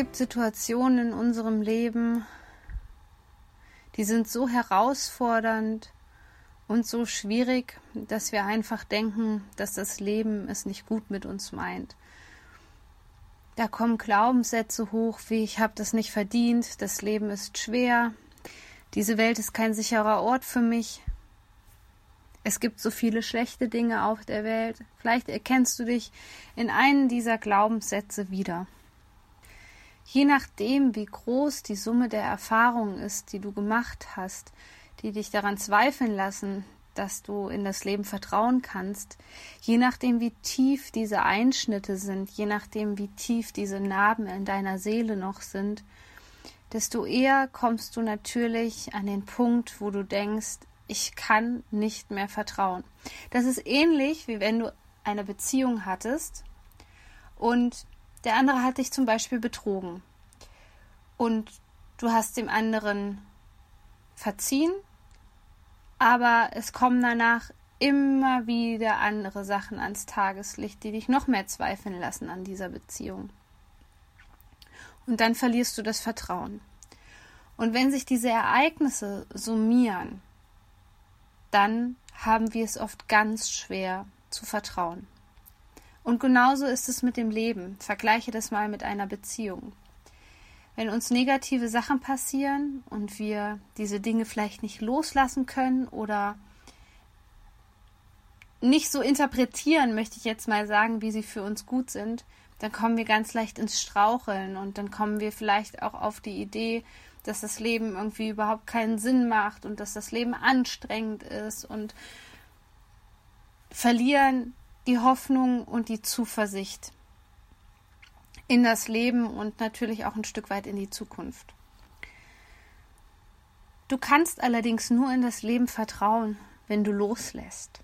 Gibt Situationen in unserem Leben, die sind so herausfordernd und so schwierig, dass wir einfach denken, dass das Leben es nicht gut mit uns meint. Da kommen Glaubenssätze hoch, wie ich habe das nicht verdient, das Leben ist schwer, diese Welt ist kein sicherer Ort für mich. Es gibt so viele schlechte Dinge auf der Welt. Vielleicht erkennst du dich in einen dieser Glaubenssätze wieder. Je nachdem, wie groß die Summe der Erfahrungen ist, die du gemacht hast, die dich daran zweifeln lassen, dass du in das Leben vertrauen kannst, je nachdem, wie tief diese Einschnitte sind, je nachdem, wie tief diese Narben in deiner Seele noch sind, desto eher kommst du natürlich an den Punkt, wo du denkst, ich kann nicht mehr vertrauen. Das ist ähnlich, wie wenn du eine Beziehung hattest und der andere hat dich zum Beispiel betrogen. Und du hast dem anderen verziehen, aber es kommen danach immer wieder andere Sachen ans Tageslicht, die dich noch mehr zweifeln lassen an dieser Beziehung. Und dann verlierst du das Vertrauen. Und wenn sich diese Ereignisse summieren, dann haben wir es oft ganz schwer zu vertrauen. Und genauso ist es mit dem Leben. Vergleiche das mal mit einer Beziehung. Wenn uns negative Sachen passieren und wir diese Dinge vielleicht nicht loslassen können oder nicht so interpretieren, möchte ich jetzt mal sagen, wie sie für uns gut sind, dann kommen wir ganz leicht ins Straucheln und dann kommen wir vielleicht auch auf die Idee, dass das Leben irgendwie überhaupt keinen Sinn macht und dass das Leben anstrengend ist und verlieren die Hoffnung und die Zuversicht in das Leben und natürlich auch ein Stück weit in die Zukunft. Du kannst allerdings nur in das Leben vertrauen, wenn du loslässt.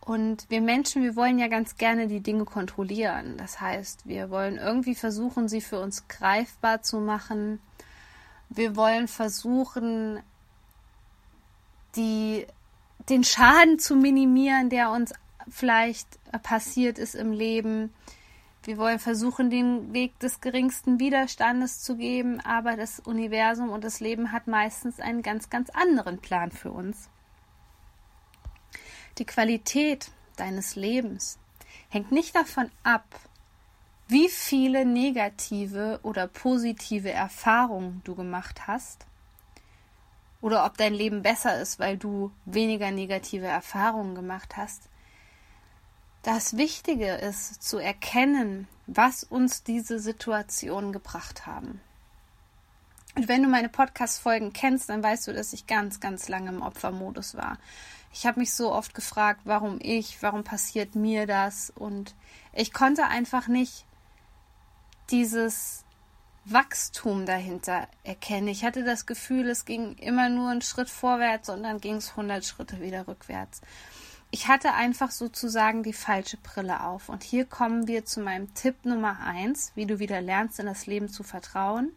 Und wir Menschen, wir wollen ja ganz gerne die Dinge kontrollieren. Das heißt, wir wollen irgendwie versuchen, sie für uns greifbar zu machen. Wir wollen versuchen, die, den Schaden zu minimieren, der uns vielleicht passiert ist im Leben. Wir wollen versuchen, den Weg des geringsten Widerstandes zu geben, aber das Universum und das Leben hat meistens einen ganz, ganz anderen Plan für uns. Die Qualität deines Lebens hängt nicht davon ab, wie viele negative oder positive Erfahrungen du gemacht hast oder ob dein Leben besser ist, weil du weniger negative Erfahrungen gemacht hast, das Wichtige ist zu erkennen, was uns diese Situation gebracht haben. Und wenn du meine Podcast-Folgen kennst, dann weißt du, dass ich ganz, ganz lange im Opfermodus war. Ich habe mich so oft gefragt, warum ich, warum passiert mir das? Und ich konnte einfach nicht dieses Wachstum dahinter erkennen. Ich hatte das Gefühl, es ging immer nur einen Schritt vorwärts und dann ging es 100 Schritte wieder rückwärts ich hatte einfach sozusagen die falsche Brille auf. Und hier kommen wir zu meinem Tipp Nummer eins, wie du wieder lernst, in das Leben zu vertrauen.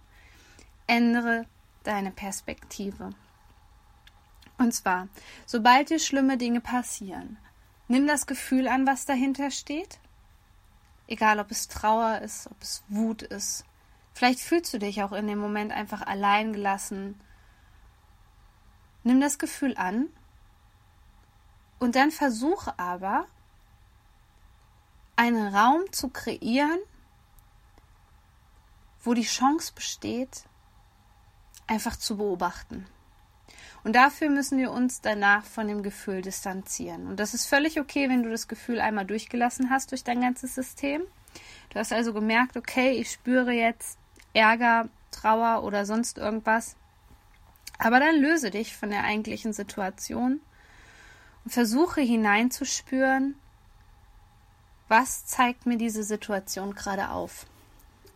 Ändere deine Perspektive. Und zwar, sobald dir schlimme Dinge passieren, nimm das Gefühl an, was dahinter steht. Egal, ob es Trauer ist, ob es Wut ist. Vielleicht fühlst du dich auch in dem Moment einfach allein gelassen. Nimm das Gefühl an und dann versuche aber, einen Raum zu kreieren, wo die Chance besteht, einfach zu beobachten. Und dafür müssen wir uns danach von dem Gefühl distanzieren. Und das ist völlig okay, wenn du das Gefühl einmal durchgelassen hast durch dein ganzes System. Du hast also gemerkt, okay, ich spüre jetzt Ärger, Trauer oder sonst irgendwas. Aber dann löse dich von der eigentlichen Situation versuche hineinzuspüren, was zeigt mir diese Situation gerade auf.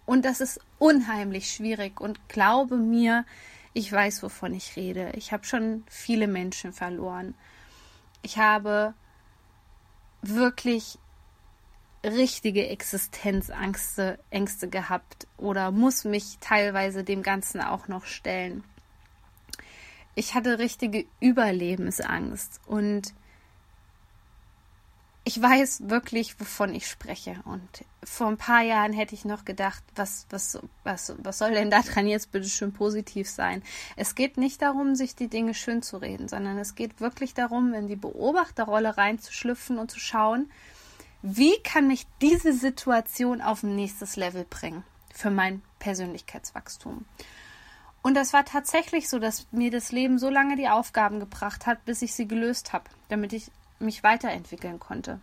Und das ist unheimlich schwierig. Und glaube mir, ich weiß, wovon ich rede. Ich habe schon viele Menschen verloren. Ich habe wirklich richtige Existenzängste Ängste gehabt oder muss mich teilweise dem Ganzen auch noch stellen. Ich hatte richtige Überlebensangst und ich weiß wirklich, wovon ich spreche. Und vor ein paar Jahren hätte ich noch gedacht, was, was, was, was soll denn daran jetzt bitte schön positiv sein? Es geht nicht darum, sich die Dinge schön zu reden, sondern es geht wirklich darum, in die Beobachterrolle reinzuschlüpfen und zu schauen, wie kann mich diese Situation auf ein nächstes Level bringen für mein Persönlichkeitswachstum. Und das war tatsächlich so, dass mir das Leben so lange die Aufgaben gebracht hat, bis ich sie gelöst habe, damit ich mich weiterentwickeln konnte.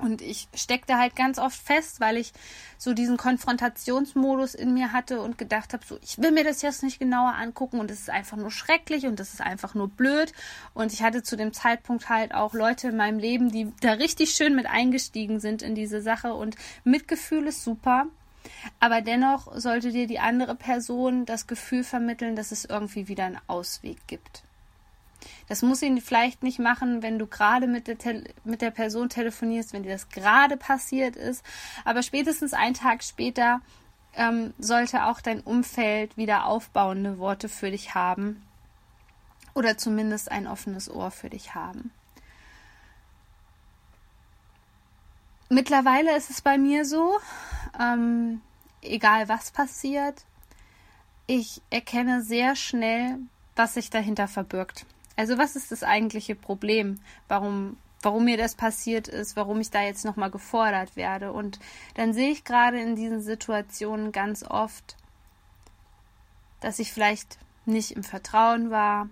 Und ich steckte halt ganz oft fest, weil ich so diesen Konfrontationsmodus in mir hatte und gedacht habe, so, ich will mir das jetzt nicht genauer angucken und es ist einfach nur schrecklich und es ist einfach nur blöd. Und ich hatte zu dem Zeitpunkt halt auch Leute in meinem Leben, die da richtig schön mit eingestiegen sind in diese Sache und Mitgefühl ist super. Aber dennoch sollte dir die andere Person das Gefühl vermitteln, dass es irgendwie wieder einen Ausweg gibt. Das muss ihn vielleicht nicht machen, wenn du gerade mit der, mit der Person telefonierst, wenn dir das gerade passiert ist. Aber spätestens einen Tag später ähm, sollte auch dein Umfeld wieder aufbauende Worte für dich haben. Oder zumindest ein offenes Ohr für dich haben. Mittlerweile ist es bei mir so, ähm, egal was passiert, ich erkenne sehr schnell, was sich dahinter verbirgt. Also was ist das eigentliche Problem? Warum, warum mir das passiert ist, warum ich da jetzt nochmal gefordert werde? Und dann sehe ich gerade in diesen Situationen ganz oft, dass ich vielleicht nicht im Vertrauen war,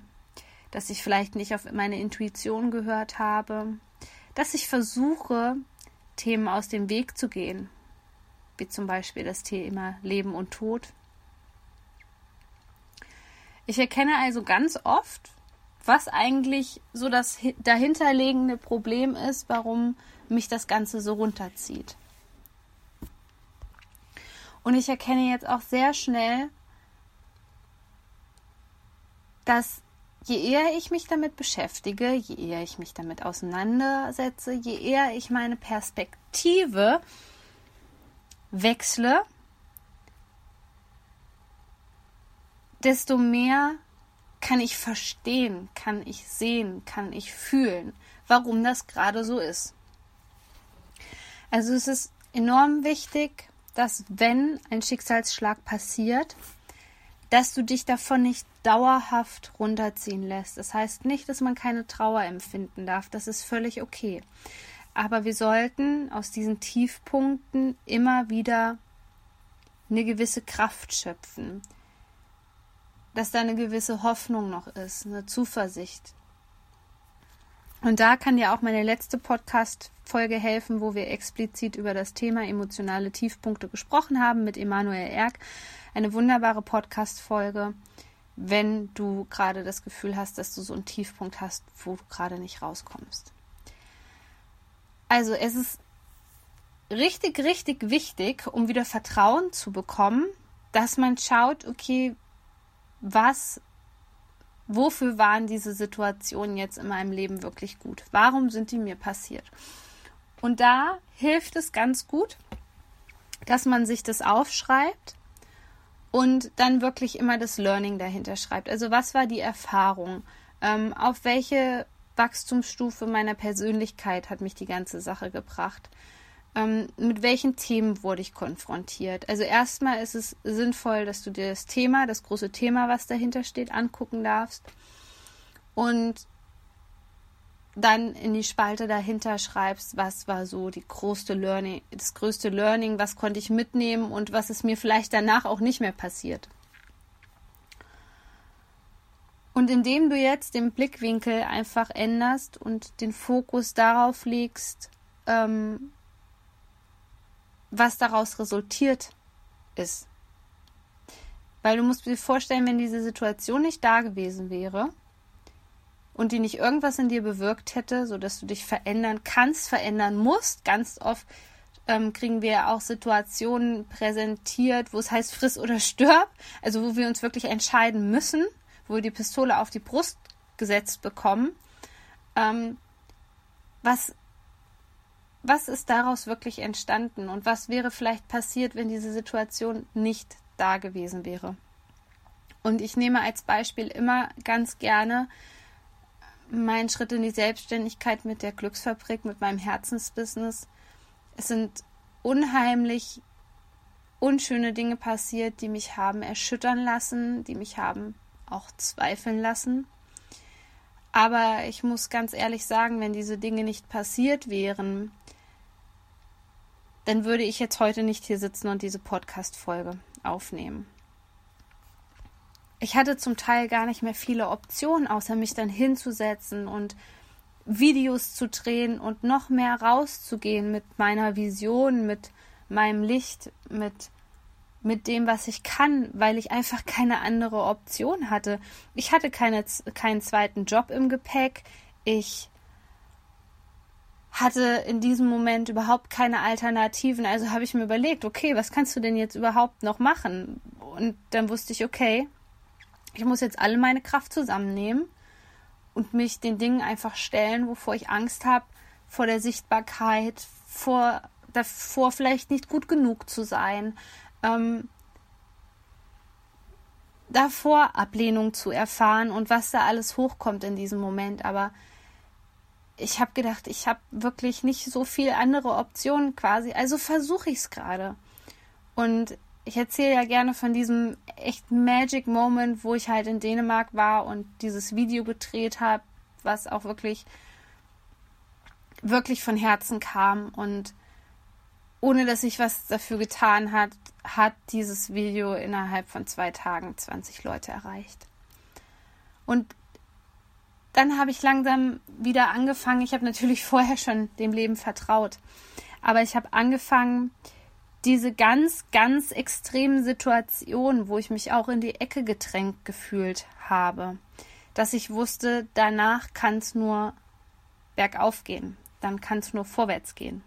dass ich vielleicht nicht auf meine Intuition gehört habe, dass ich versuche, Themen aus dem Weg zu gehen, wie zum Beispiel das Thema Leben und Tod. Ich erkenne also ganz oft, was eigentlich so das dahinterliegende Problem ist, warum mich das Ganze so runterzieht. Und ich erkenne jetzt auch sehr schnell, dass je eher ich mich damit beschäftige, je eher ich mich damit auseinandersetze, je eher ich meine Perspektive wechsle, desto mehr kann ich verstehen, kann ich sehen, kann ich fühlen, warum das gerade so ist. Also es ist enorm wichtig, dass wenn ein Schicksalsschlag passiert, dass du dich davon nicht dauerhaft runterziehen lässt. Das heißt nicht, dass man keine Trauer empfinden darf. Das ist völlig okay. Aber wir sollten aus diesen Tiefpunkten immer wieder eine gewisse Kraft schöpfen dass da eine gewisse Hoffnung noch ist, eine Zuversicht. Und da kann dir auch meine letzte Podcast-Folge helfen, wo wir explizit über das Thema emotionale Tiefpunkte gesprochen haben mit Emanuel Erk. Eine wunderbare Podcast-Folge, wenn du gerade das Gefühl hast, dass du so einen Tiefpunkt hast, wo du gerade nicht rauskommst. Also es ist richtig, richtig wichtig, um wieder Vertrauen zu bekommen, dass man schaut, okay, was, wofür waren diese Situationen jetzt in meinem Leben wirklich gut? Warum sind die mir passiert? Und da hilft es ganz gut, dass man sich das aufschreibt und dann wirklich immer das Learning dahinter schreibt. Also was war die Erfahrung? Ähm, auf welche Wachstumsstufe meiner Persönlichkeit hat mich die ganze Sache gebracht? Ähm, mit welchen Themen wurde ich konfrontiert. Also erstmal ist es sinnvoll, dass du dir das Thema, das große Thema, was dahinter steht, angucken darfst und dann in die Spalte dahinter schreibst, was war so die größte Learning, das größte Learning, was konnte ich mitnehmen und was ist mir vielleicht danach auch nicht mehr passiert. Und indem du jetzt den Blickwinkel einfach änderst und den Fokus darauf legst, ähm, was daraus resultiert ist. Weil du musst dir vorstellen, wenn diese Situation nicht da gewesen wäre und die nicht irgendwas in dir bewirkt hätte, sodass du dich verändern kannst, verändern musst, ganz oft ähm, kriegen wir auch Situationen präsentiert, wo es heißt, friss oder stirb, also wo wir uns wirklich entscheiden müssen, wo wir die Pistole auf die Brust gesetzt bekommen. Ähm, was, was ist daraus wirklich entstanden und was wäre vielleicht passiert, wenn diese Situation nicht da gewesen wäre? Und ich nehme als Beispiel immer ganz gerne meinen Schritt in die Selbstständigkeit mit der Glücksfabrik, mit meinem Herzensbusiness. Es sind unheimlich unschöne Dinge passiert, die mich haben erschüttern lassen, die mich haben auch zweifeln lassen. Aber ich muss ganz ehrlich sagen, wenn diese Dinge nicht passiert wären, dann würde ich jetzt heute nicht hier sitzen und diese Podcast-Folge aufnehmen. Ich hatte zum Teil gar nicht mehr viele Optionen, außer mich dann hinzusetzen und Videos zu drehen und noch mehr rauszugehen mit meiner Vision, mit meinem Licht, mit mit dem, was ich kann, weil ich einfach keine andere Option hatte. Ich hatte keine, keinen zweiten Job im Gepäck. Ich hatte in diesem Moment überhaupt keine Alternativen. Also habe ich mir überlegt, okay, was kannst du denn jetzt überhaupt noch machen? Und dann wusste ich, okay, ich muss jetzt alle meine Kraft zusammennehmen und mich den Dingen einfach stellen, wovor ich Angst habe, vor der Sichtbarkeit, vor davor vielleicht nicht gut genug zu sein, ähm, davor Ablehnung zu erfahren und was da alles hochkommt in diesem Moment. Aber ich habe gedacht, ich habe wirklich nicht so viel andere Optionen quasi. Also versuche ich es gerade. Und ich erzähle ja gerne von diesem echt Magic Moment, wo ich halt in Dänemark war und dieses Video gedreht habe, was auch wirklich wirklich von Herzen kam und ohne dass ich was dafür getan hat, hat dieses Video innerhalb von zwei Tagen 20 Leute erreicht. Und dann habe ich langsam wieder angefangen. Ich habe natürlich vorher schon dem Leben vertraut, aber ich habe angefangen, diese ganz, ganz extremen Situationen, wo ich mich auch in die Ecke gedrängt gefühlt habe, dass ich wusste, danach kann es nur bergauf gehen, dann kann es nur vorwärts gehen.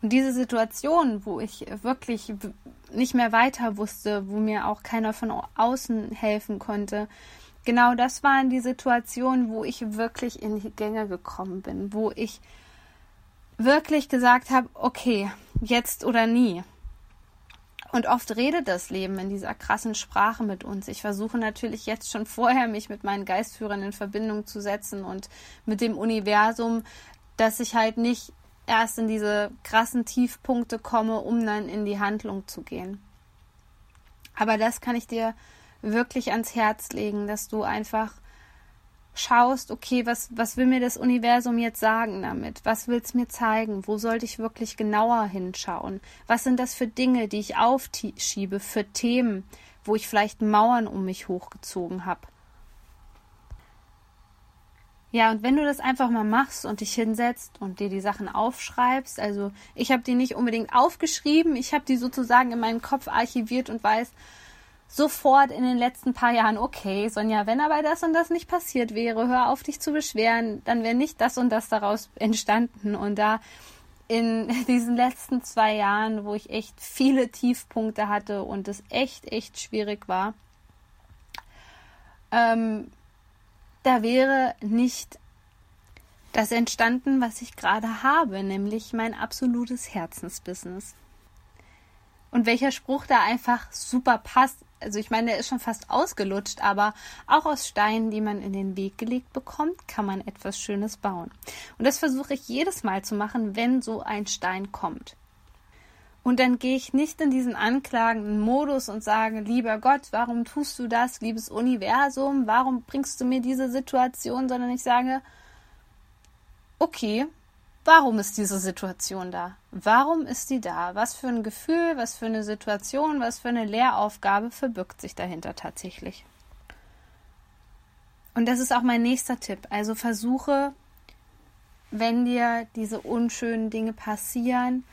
Und diese Situation, wo ich wirklich nicht mehr weiter wusste, wo mir auch keiner von außen helfen konnte, genau das waren die Situationen, wo ich wirklich in die Gänge gekommen bin, wo ich wirklich gesagt habe, okay, jetzt oder nie. Und oft redet das Leben in dieser krassen Sprache mit uns. Ich versuche natürlich jetzt schon vorher, mich mit meinen Geistführern in Verbindung zu setzen und mit dem Universum, dass ich halt nicht erst in diese krassen Tiefpunkte komme, um dann in die Handlung zu gehen. Aber das kann ich dir wirklich ans Herz legen, dass du einfach schaust, okay, was, was will mir das Universum jetzt sagen damit? Was will es mir zeigen? Wo sollte ich wirklich genauer hinschauen? Was sind das für Dinge, die ich aufschiebe, für Themen, wo ich vielleicht Mauern um mich hochgezogen habe? Ja, und wenn du das einfach mal machst und dich hinsetzt und dir die Sachen aufschreibst, also ich habe die nicht unbedingt aufgeschrieben, ich habe die sozusagen in meinem Kopf archiviert und weiß sofort in den letzten paar Jahren, okay, Sonja, wenn aber das und das nicht passiert wäre, hör auf dich zu beschweren, dann wäre nicht das und das daraus entstanden. Und da in diesen letzten zwei Jahren, wo ich echt viele Tiefpunkte hatte und es echt, echt schwierig war, ähm, da wäre nicht das entstanden, was ich gerade habe, nämlich mein absolutes Herzensbusiness. Und welcher Spruch da einfach super passt. Also ich meine, der ist schon fast ausgelutscht, aber auch aus Steinen, die man in den Weg gelegt bekommt, kann man etwas Schönes bauen. Und das versuche ich jedes Mal zu machen, wenn so ein Stein kommt. Und dann gehe ich nicht in diesen anklagenden Modus und sage, lieber Gott, warum tust du das, liebes Universum, warum bringst du mir diese Situation, sondern ich sage, okay, warum ist diese Situation da? Warum ist die da? Was für ein Gefühl, was für eine Situation, was für eine Lehraufgabe verbirgt sich dahinter tatsächlich? Und das ist auch mein nächster Tipp. Also versuche, wenn dir diese unschönen Dinge passieren,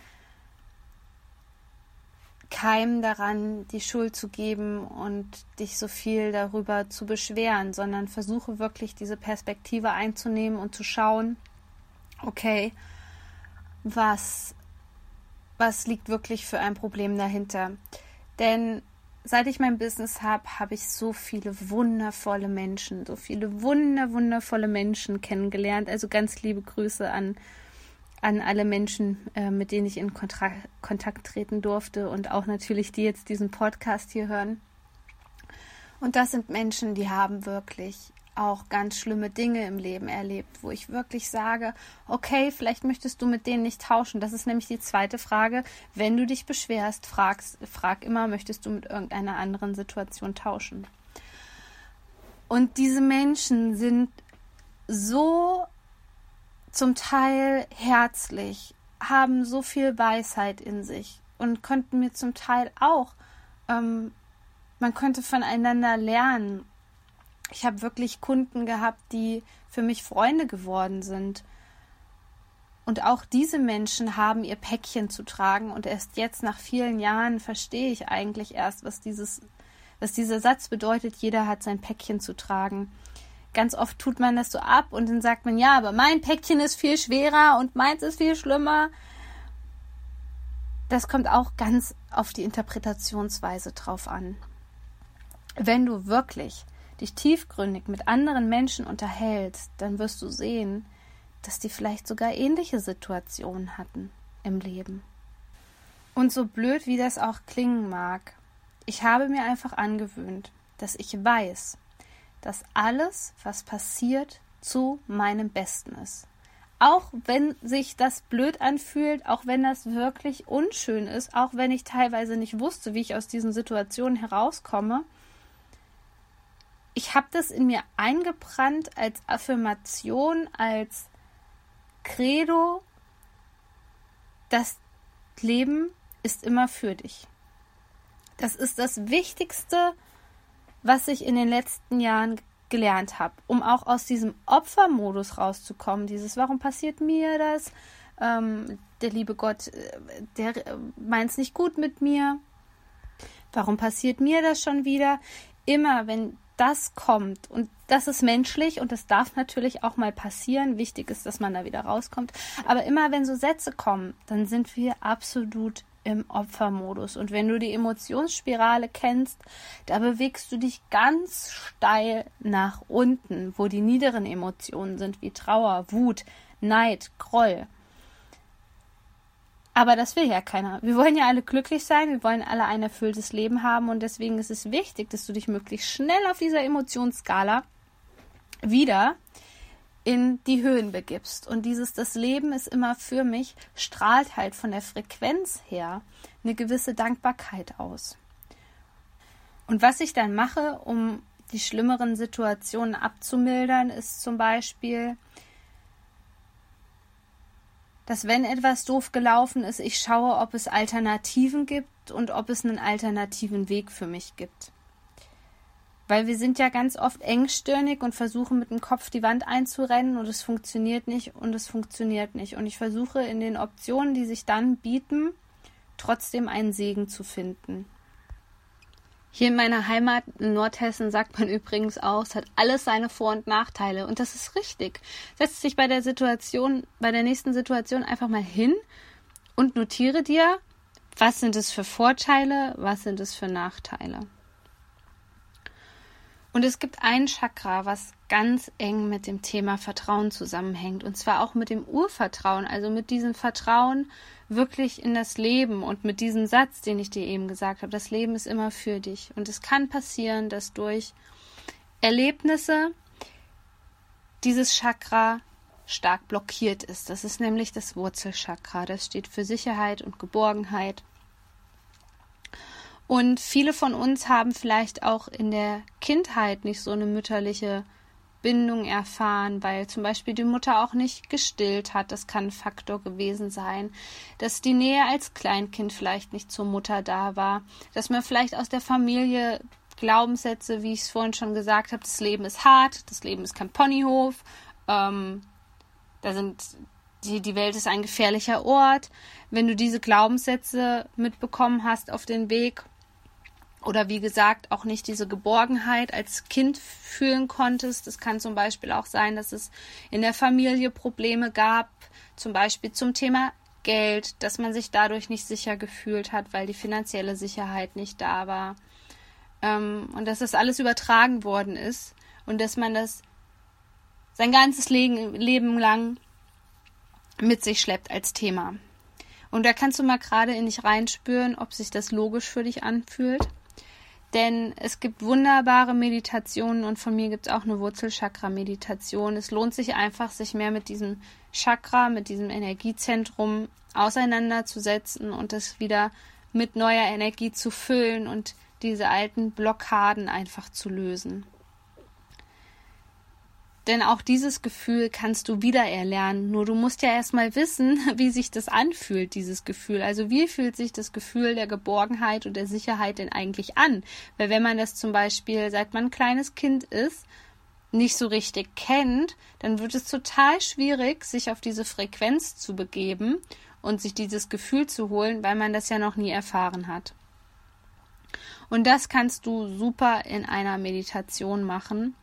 keinem daran die Schuld zu geben und dich so viel darüber zu beschweren, sondern versuche wirklich diese Perspektive einzunehmen und zu schauen, okay, was was liegt wirklich für ein Problem dahinter. Denn seit ich mein Business habe, habe ich so viele wundervolle Menschen, so viele wunder, wundervolle Menschen kennengelernt. Also ganz liebe Grüße an, an alle Menschen, äh, mit denen ich in Kontra Kontakt treten durfte und auch natürlich die jetzt diesen Podcast hier hören. Und das sind Menschen, die haben wirklich auch ganz schlimme Dinge im Leben erlebt, wo ich wirklich sage, okay, vielleicht möchtest du mit denen nicht tauschen. Das ist nämlich die zweite Frage. Wenn du dich beschwerst, fragst, frag immer, möchtest du mit irgendeiner anderen Situation tauschen? Und diese Menschen sind so zum Teil herzlich, haben so viel Weisheit in sich und konnten mir zum Teil auch, ähm, man könnte voneinander lernen ich habe wirklich Kunden gehabt, die für mich Freunde geworden sind. Und auch diese Menschen haben ihr Päckchen zu tragen. Und erst jetzt, nach vielen Jahren, verstehe ich eigentlich erst, was, dieses, was dieser Satz bedeutet, jeder hat sein Päckchen zu tragen. Ganz oft tut man das so ab und dann sagt man, ja, aber mein Päckchen ist viel schwerer und meins ist viel schlimmer. Das kommt auch ganz auf die Interpretationsweise drauf an. Wenn du wirklich dich tiefgründig mit anderen Menschen unterhältst, dann wirst du sehen, dass die vielleicht sogar ähnliche Situationen hatten im Leben. Und so blöd wie das auch klingen mag, ich habe mir einfach angewöhnt, dass ich weiß, dass alles, was passiert, zu meinem Besten ist. Auch wenn sich das blöd anfühlt, auch wenn das wirklich unschön ist, auch wenn ich teilweise nicht wusste, wie ich aus diesen Situationen herauskomme, ich habe das in mir eingebrannt als Affirmation, als Credo, das Leben ist immer für dich. Das ist das Wichtigste, was ich in den letzten Jahren gelernt habe, um auch aus diesem Opfermodus rauszukommen. Dieses, warum passiert mir das? Ähm, der liebe Gott, äh, der äh, meint es nicht gut mit mir. Warum passiert mir das schon wieder? Immer, wenn das kommt und das ist menschlich und das darf natürlich auch mal passieren. Wichtig ist, dass man da wieder rauskommt. Aber immer wenn so Sätze kommen, dann sind wir absolut im Opfermodus. Und wenn du die Emotionsspirale kennst, da bewegst du dich ganz steil nach unten, wo die niederen Emotionen sind, wie Trauer, Wut, Neid, Groll. Aber das will ja keiner. Wir wollen ja alle glücklich sein, wir wollen alle ein erfülltes Leben haben und deswegen ist es wichtig, dass du dich möglichst schnell auf dieser Emotionsskala wieder in die Höhen begibst. Und dieses Das Leben ist immer für mich, strahlt halt von der Frequenz her eine gewisse Dankbarkeit aus. Und was ich dann mache, um die schlimmeren Situationen abzumildern, ist zum Beispiel, dass wenn etwas doof gelaufen ist, ich schaue, ob es Alternativen gibt und ob es einen alternativen Weg für mich gibt. Weil wir sind ja ganz oft engstirnig und versuchen mit dem Kopf die Wand einzurennen und es funktioniert nicht und es funktioniert nicht. Und ich versuche in den Optionen, die sich dann bieten, trotzdem einen Segen zu finden. Hier in meiner Heimat in Nordhessen sagt man übrigens auch, es hat alles seine Vor- und Nachteile. Und das ist richtig. Setz dich bei der Situation, bei der nächsten Situation einfach mal hin und notiere dir, was sind es für Vorteile, was sind es für Nachteile. Und es gibt ein Chakra, was ganz eng mit dem Thema Vertrauen zusammenhängt. Und zwar auch mit dem Urvertrauen, also mit diesem Vertrauen wirklich in das Leben und mit diesem Satz, den ich dir eben gesagt habe. Das Leben ist immer für dich. Und es kann passieren, dass durch Erlebnisse dieses Chakra stark blockiert ist. Das ist nämlich das Wurzelchakra. Das steht für Sicherheit und Geborgenheit. Und viele von uns haben vielleicht auch in der Kindheit nicht so eine mütterliche Bindung erfahren, weil zum Beispiel die Mutter auch nicht gestillt hat. Das kann ein Faktor gewesen sein. Dass die Nähe als Kleinkind vielleicht nicht zur Mutter da war. Dass man vielleicht aus der Familie Glaubenssätze, wie ich es vorhin schon gesagt habe, das Leben ist hart, das Leben ist kein Ponyhof, ähm, da sind die, die Welt ist ein gefährlicher Ort. Wenn du diese Glaubenssätze mitbekommen hast auf den Weg oder wie gesagt auch nicht diese Geborgenheit als Kind fühlen konntest. Es kann zum Beispiel auch sein, dass es in der Familie Probleme gab, zum Beispiel zum Thema Geld, dass man sich dadurch nicht sicher gefühlt hat, weil die finanzielle Sicherheit nicht da war. Ähm, und dass das alles übertragen worden ist und dass man das sein ganzes Leben, Leben lang mit sich schleppt als Thema. Und da kannst du mal gerade in dich reinspüren, ob sich das logisch für dich anfühlt. Denn es gibt wunderbare Meditationen und von mir gibt es auch eine Wurzelchakra-Meditation. Es lohnt sich einfach, sich mehr mit diesem Chakra, mit diesem Energiezentrum auseinanderzusetzen und es wieder mit neuer Energie zu füllen und diese alten Blockaden einfach zu lösen. Denn auch dieses Gefühl kannst du wiedererlernen. Nur du musst ja erstmal wissen, wie sich das anfühlt, dieses Gefühl. Also wie fühlt sich das Gefühl der Geborgenheit und der Sicherheit denn eigentlich an? Weil wenn man das zum Beispiel, seit man ein kleines Kind ist, nicht so richtig kennt, dann wird es total schwierig, sich auf diese Frequenz zu begeben und sich dieses Gefühl zu holen, weil man das ja noch nie erfahren hat. Und das kannst du super in einer Meditation machen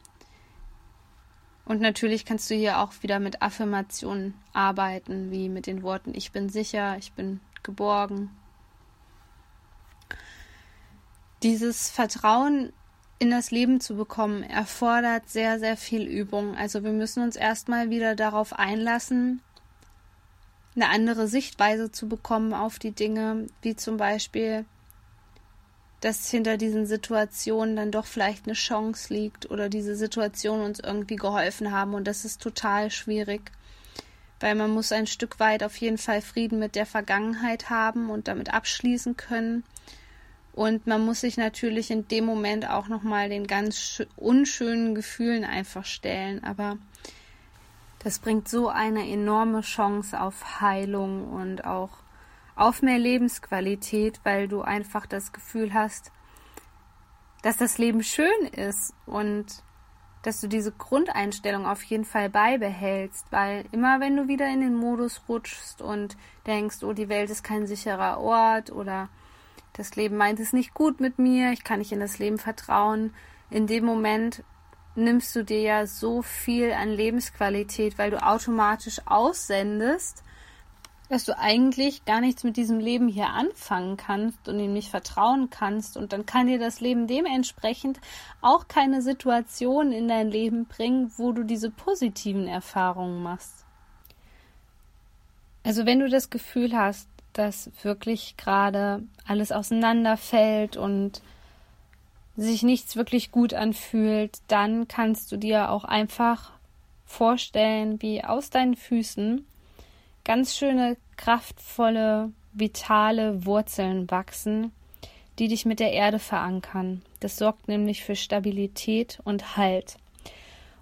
und natürlich kannst du hier auch wieder mit Affirmationen arbeiten, wie mit den Worten Ich bin sicher, ich bin geborgen. Dieses Vertrauen in das Leben zu bekommen, erfordert sehr, sehr viel Übung. Also wir müssen uns erstmal wieder darauf einlassen, eine andere Sichtweise zu bekommen auf die Dinge, wie zum Beispiel dass hinter diesen Situationen dann doch vielleicht eine Chance liegt oder diese Situationen uns irgendwie geholfen haben. Und das ist total schwierig, weil man muss ein Stück weit auf jeden Fall Frieden mit der Vergangenheit haben und damit abschließen können. Und man muss sich natürlich in dem Moment auch noch mal den ganz unschönen Gefühlen einfach stellen, aber das bringt so eine enorme Chance auf Heilung und auch auf mehr Lebensqualität, weil du einfach das Gefühl hast, dass das Leben schön ist und dass du diese Grundeinstellung auf jeden Fall beibehältst, weil immer wenn du wieder in den Modus rutschst und denkst, oh, die Welt ist kein sicherer Ort oder das Leben meint es nicht gut mit mir, ich kann nicht in das Leben vertrauen, in dem Moment nimmst du dir ja so viel an Lebensqualität, weil du automatisch aussendest, dass du eigentlich gar nichts mit diesem Leben hier anfangen kannst und ihm nicht vertrauen kannst und dann kann dir das Leben dementsprechend auch keine Situation in dein Leben bringen, wo du diese positiven Erfahrungen machst. Also wenn du das Gefühl hast, dass wirklich gerade alles auseinanderfällt und sich nichts wirklich gut anfühlt, dann kannst du dir auch einfach vorstellen, wie aus deinen Füßen ganz schöne, kraftvolle, vitale Wurzeln wachsen, die dich mit der Erde verankern. Das sorgt nämlich für Stabilität und Halt.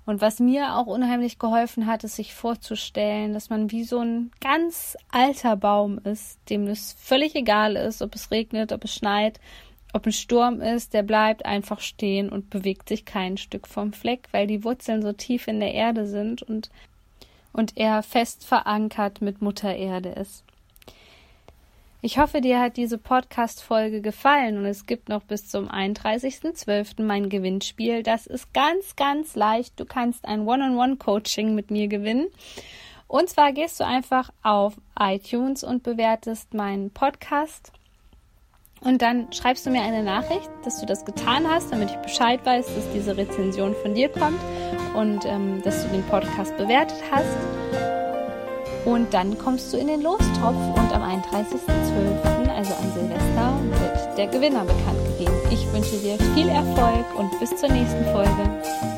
Und was mir auch unheimlich geholfen hat, ist sich vorzustellen, dass man wie so ein ganz alter Baum ist, dem es völlig egal ist, ob es regnet, ob es schneit, ob ein Sturm ist, der bleibt einfach stehen und bewegt sich kein Stück vom Fleck, weil die Wurzeln so tief in der Erde sind und und er fest verankert mit Mutter Erde ist. Ich hoffe, dir hat diese Podcast-Folge gefallen und es gibt noch bis zum 31.12. mein Gewinnspiel. Das ist ganz, ganz leicht. Du kannst ein One-on-One-Coaching mit mir gewinnen. Und zwar gehst du einfach auf iTunes und bewertest meinen Podcast. Und dann schreibst du mir eine Nachricht, dass du das getan hast, damit ich Bescheid weiß, dass diese Rezension von dir kommt und ähm, dass du den Podcast bewertet hast. Und dann kommst du in den Lostopf und am 31.12., also an Silvester, wird der Gewinner bekannt gegeben. Ich wünsche dir viel Erfolg und bis zur nächsten Folge.